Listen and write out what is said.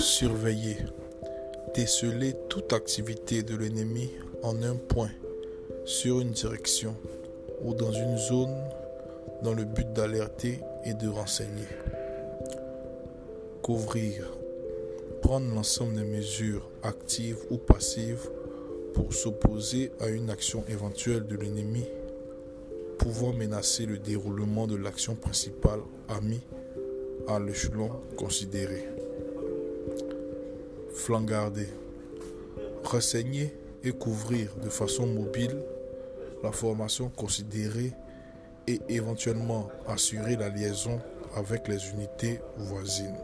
Surveiller. Déceler toute activité de l'ennemi en un point, sur une direction ou dans une zone dans le but d'alerter et de renseigner. Couvrir. Prendre l'ensemble des mesures actives ou passives pour s'opposer à une action éventuelle de l'ennemi pouvant menacer le déroulement de l'action principale amie à l'échelon considéré. Flangarder. Renseigner et couvrir de façon mobile la formation considérée et éventuellement assurer la liaison avec les unités voisines.